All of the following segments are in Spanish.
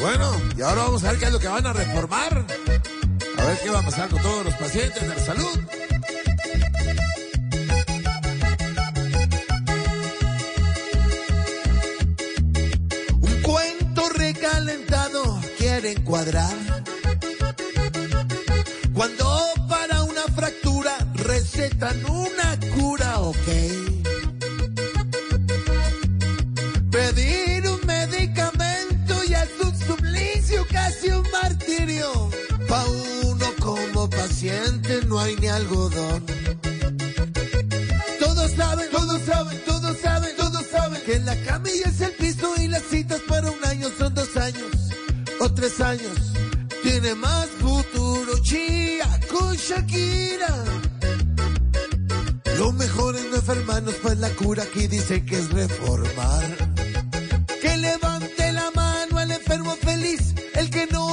Bueno, y ahora vamos a ver qué es lo que van a reformar. A ver qué va a pasar con todos los pacientes de la salud. Un cuento recalentado quieren cuadrar. Cuando para una fractura recetan una cura, ok. Martirio. Pa' uno como paciente no hay ni algodón. Todos saben, todos saben, todos saben, todos saben que la camilla es el piso y las citas para un año son dos años o tres años. Tiene más futuro Chía con Shakira. Lo mejor es no enfermarnos, pues la cura aquí dice que es reformar. Que levante la mano al enfermo feliz, el que no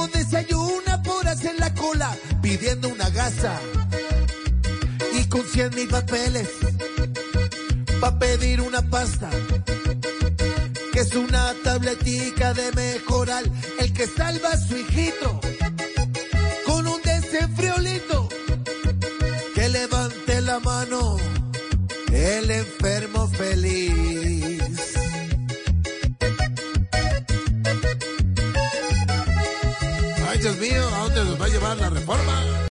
pidiendo una gasa y con cien mil papeles pa' pedir una pasta. Que es una tabletica de mejoral, el que salva a su hijito con un desenfriolito. Que levante la mano el enfermo feliz. Ay, Dios mío, ¿a dónde nos va a llevar la reforma?